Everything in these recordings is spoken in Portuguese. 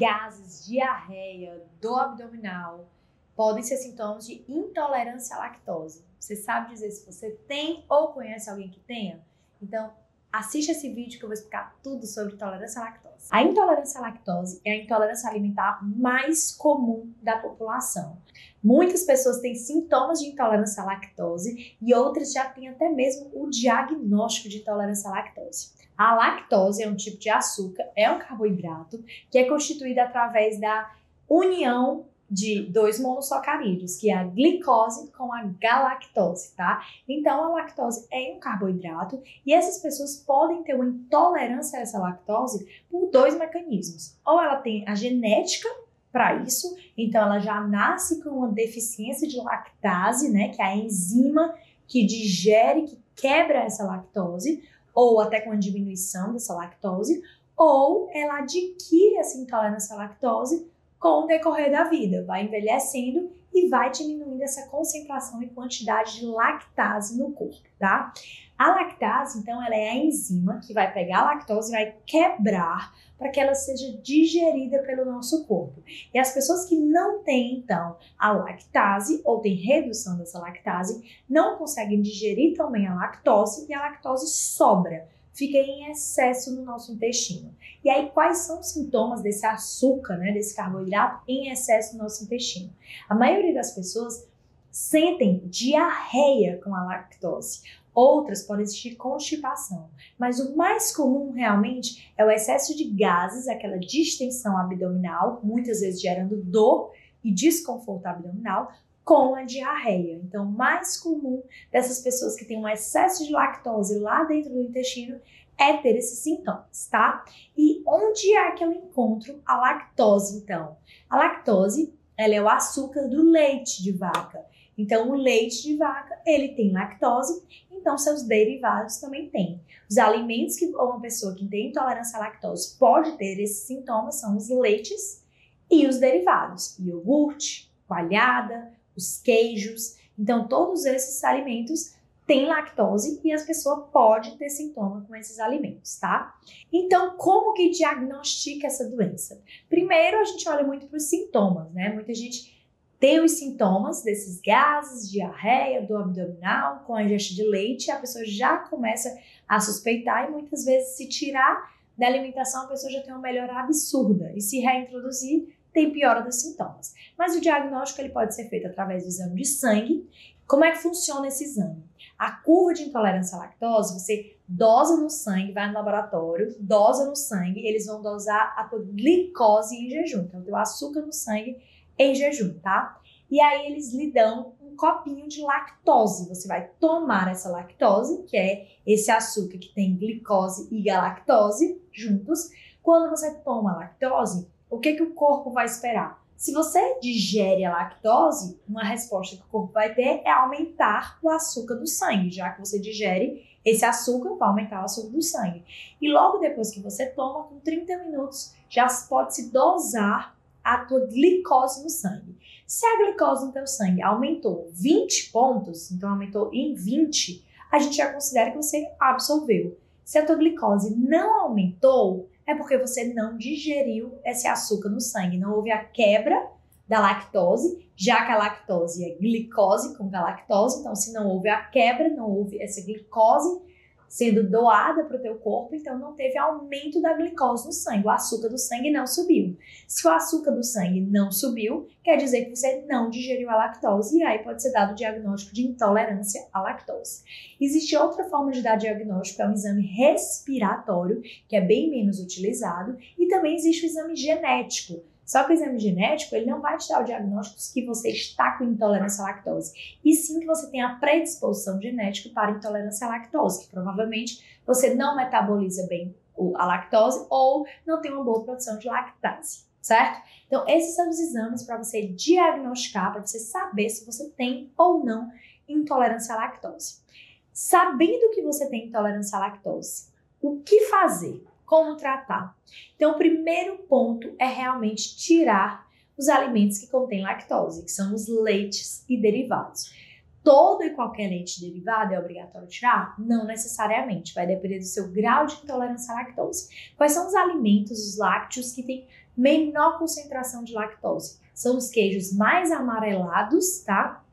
gases, diarreia, dor abdominal podem ser sintomas de intolerância à lactose. Você sabe dizer se você tem ou conhece alguém que tenha? Então, assiste esse vídeo que eu vou explicar tudo sobre intolerância à lactose. A intolerância à lactose é a intolerância alimentar mais comum da população. Muitas pessoas têm sintomas de intolerância à lactose e outras já têm até mesmo o diagnóstico de intolerância à lactose. A lactose é um tipo de açúcar, é um carboidrato que é constituído através da união de dois monossacarídeos, que é a glicose com a galactose, tá? Então, a lactose é um carboidrato e essas pessoas podem ter uma intolerância a essa lactose por dois mecanismos. Ou ela tem a genética para isso, então ela já nasce com uma deficiência de lactase, né, que é a enzima que digere, que quebra essa lactose, ou até com a diminuição dessa lactose, ou ela adquire essa intolerância à lactose com o decorrer da vida, vai envelhecendo e vai diminuindo essa concentração e quantidade de lactase no corpo, tá? A lactase, então, ela é a enzima que vai pegar a lactose e vai quebrar para que ela seja digerida pelo nosso corpo. E as pessoas que não têm, então, a lactase ou têm redução dessa lactase, não conseguem digerir também a lactose e a lactose sobra fica em excesso no nosso intestino. E aí, quais são os sintomas desse açúcar, né, desse carboidrato em excesso no nosso intestino? A maioria das pessoas sentem diarreia com a lactose. Outras podem existir constipação, mas o mais comum realmente é o excesso de gases, aquela distensão abdominal, muitas vezes gerando dor e desconforto abdominal, com a diarreia. Então, mais comum dessas pessoas que têm um excesso de lactose lá dentro do intestino é ter esses sintomas, tá? E onde é que eu encontro a lactose, então? A lactose, ela é o açúcar do leite de vaca. Então, o leite de vaca, ele tem lactose, então seus derivados também têm. Os alimentos que uma pessoa que tem intolerância à lactose pode ter esses sintomas são os leites e os derivados, iogurte, coalhada, os queijos. Então, todos esses alimentos têm lactose e as pessoas podem ter sintoma com esses alimentos, tá? Então, como que diagnostica essa doença? Primeiro, a gente olha muito para os sintomas, né? Muita gente tem os sintomas desses gases, diarreia, do abdominal, com a ingesta de leite, a pessoa já começa a suspeitar e muitas vezes se tirar da alimentação, a pessoa já tem uma melhora absurda e se reintroduzir tem piora dos sintomas. Mas o diagnóstico ele pode ser feito através do exame de sangue. Como é que funciona esse exame? A curva de intolerância à lactose, você dosa no sangue, vai no laboratório, dosa no sangue, eles vão dosar a tua glicose em jejum, então o teu açúcar no sangue em jejum, tá? E aí eles lhe dão um copinho de lactose. Você vai tomar essa lactose, que é esse açúcar que tem glicose e galactose juntos. Quando você toma lactose, o que, que o corpo vai esperar? Se você digere a lactose, uma resposta que o corpo vai ter é aumentar o açúcar do sangue, já que você digere esse açúcar, vai aumentar o açúcar do sangue. E logo depois que você toma, com 30 minutos, já pode se dosar a tua glicose no sangue. Se a glicose no teu sangue aumentou 20 pontos, então aumentou em 20, a gente já considera que você absorveu. Se a tua glicose não aumentou, é porque você não digeriu esse açúcar no sangue, não houve a quebra da lactose, já que a lactose é glicose com galactose, então se não houve a quebra, não houve essa glicose sendo doada para o teu corpo, então não teve aumento da glicose no sangue, o açúcar do sangue não subiu. Se o açúcar do sangue não subiu, quer dizer que você não digeriu a lactose e aí pode ser dado o diagnóstico de intolerância à lactose. Existe outra forma de dar diagnóstico, é um exame respiratório, que é bem menos utilizado, e também existe o exame genético, só que o exame genético, ele não vai te dar o diagnóstico que você está com intolerância à lactose, e sim que você tem a predisposição genética para intolerância à lactose, que provavelmente você não metaboliza bem a lactose ou não tem uma boa produção de lactase, certo? Então, esses são os exames para você diagnosticar, para você saber se você tem ou não intolerância à lactose. Sabendo que você tem intolerância à lactose, o que fazer? Como tratar. Então, o primeiro ponto é realmente tirar os alimentos que contêm lactose, que são os leites e derivados. Todo e qualquer leite derivado é obrigatório tirar? Não necessariamente, vai depender do seu grau de intolerância à lactose. Quais são os alimentos, os lácteos, que têm menor concentração de lactose. São os queijos mais amarelados, tá?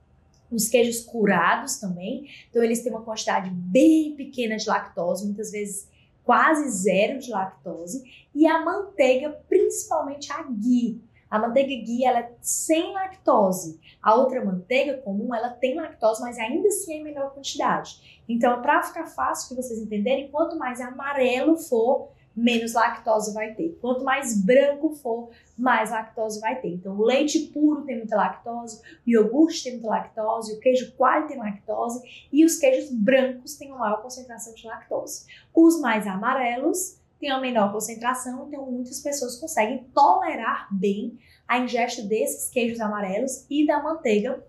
Os queijos curados também. Então, eles têm uma quantidade bem pequena de lactose, muitas vezes quase zero de lactose. E a manteiga, principalmente a ghee. A manteiga ghee ela é sem lactose. A outra manteiga comum ela tem lactose, mas ainda assim é em menor quantidade. Então, para ficar fácil que vocês entenderem, quanto mais amarelo for, menos lactose vai ter. Quanto mais branco for, mais lactose vai ter. Então, o leite puro tem muita lactose, o iogurte tem muita lactose, o queijo coalho tem lactose e os queijos brancos têm uma maior concentração de lactose. Os mais amarelos têm uma menor concentração, então muitas pessoas conseguem tolerar bem a ingesta desses queijos amarelos e da manteiga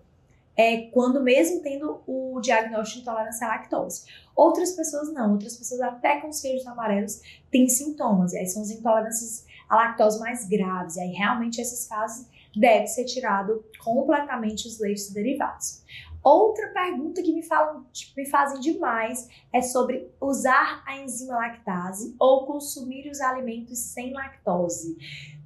é, quando mesmo tendo o diagnóstico de intolerância à lactose. Outras pessoas não, outras pessoas até com os queijos amarelos têm sintomas, e aí são as intolerâncias à lactose mais graves, e aí realmente esses casos deve ser tirado completamente os leites derivados. Outra pergunta que me, falam, me fazem demais é sobre usar a enzima lactase ou consumir os alimentos sem lactose.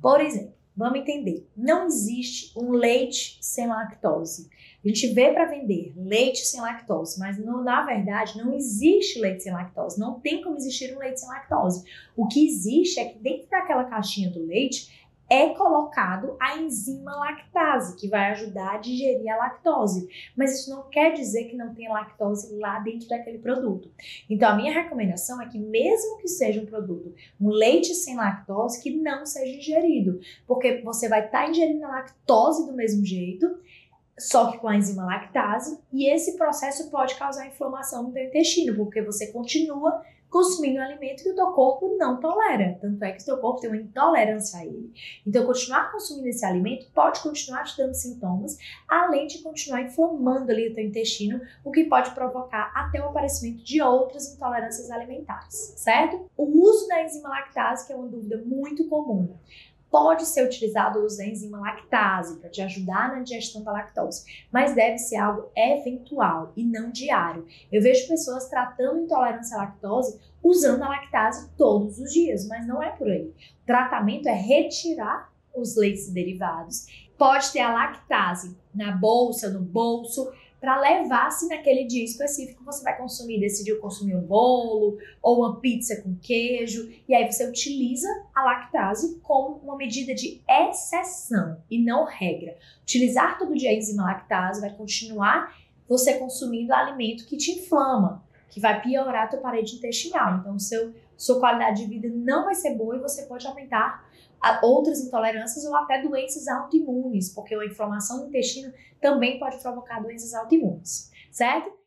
Por exemplo, vamos entender, não existe um leite sem lactose. A gente vê para vender leite sem lactose, mas na verdade não existe leite sem lactose. Não tem como existir um leite sem lactose. O que existe é que dentro daquela caixinha do leite é colocado a enzima lactase, que vai ajudar a digerir a lactose. Mas isso não quer dizer que não tenha lactose lá dentro daquele produto. Então, a minha recomendação é que, mesmo que seja um produto, um leite sem lactose, que não seja ingerido, porque você vai estar tá ingerindo a lactose do mesmo jeito só que com a enzima lactase, e esse processo pode causar inflamação no intestino, porque você continua consumindo um alimento que o teu corpo não tolera. Tanto é que o teu corpo tem uma intolerância a ele. Então, continuar consumindo esse alimento pode continuar te dando sintomas, além de continuar inflamando ali o teu intestino, o que pode provocar até o aparecimento de outras intolerâncias alimentares, certo? O uso da enzima lactase, que é uma dúvida muito comum pode ser utilizado o enzima lactase para te ajudar na digestão da lactose, mas deve ser algo eventual e não diário. Eu vejo pessoas tratando intolerância à lactose usando a lactase todos os dias, mas não é por aí. O tratamento é retirar os leites derivados. Pode ter a lactase na bolsa, no bolso, para levar se naquele dia específico você vai consumir, decidiu consumir um bolo ou uma pizza com queijo, e aí você utiliza a lactase como uma medida de exceção e não regra. Utilizar todo dia a enzima lactase vai continuar você consumindo alimento que te inflama, que vai piorar a tua parede intestinal. Então, seu, sua qualidade de vida não vai ser boa e você pode aumentar outras intolerâncias ou até doenças autoimunes, porque a inflamação do intestino também pode provocar doenças autoimunes, certo?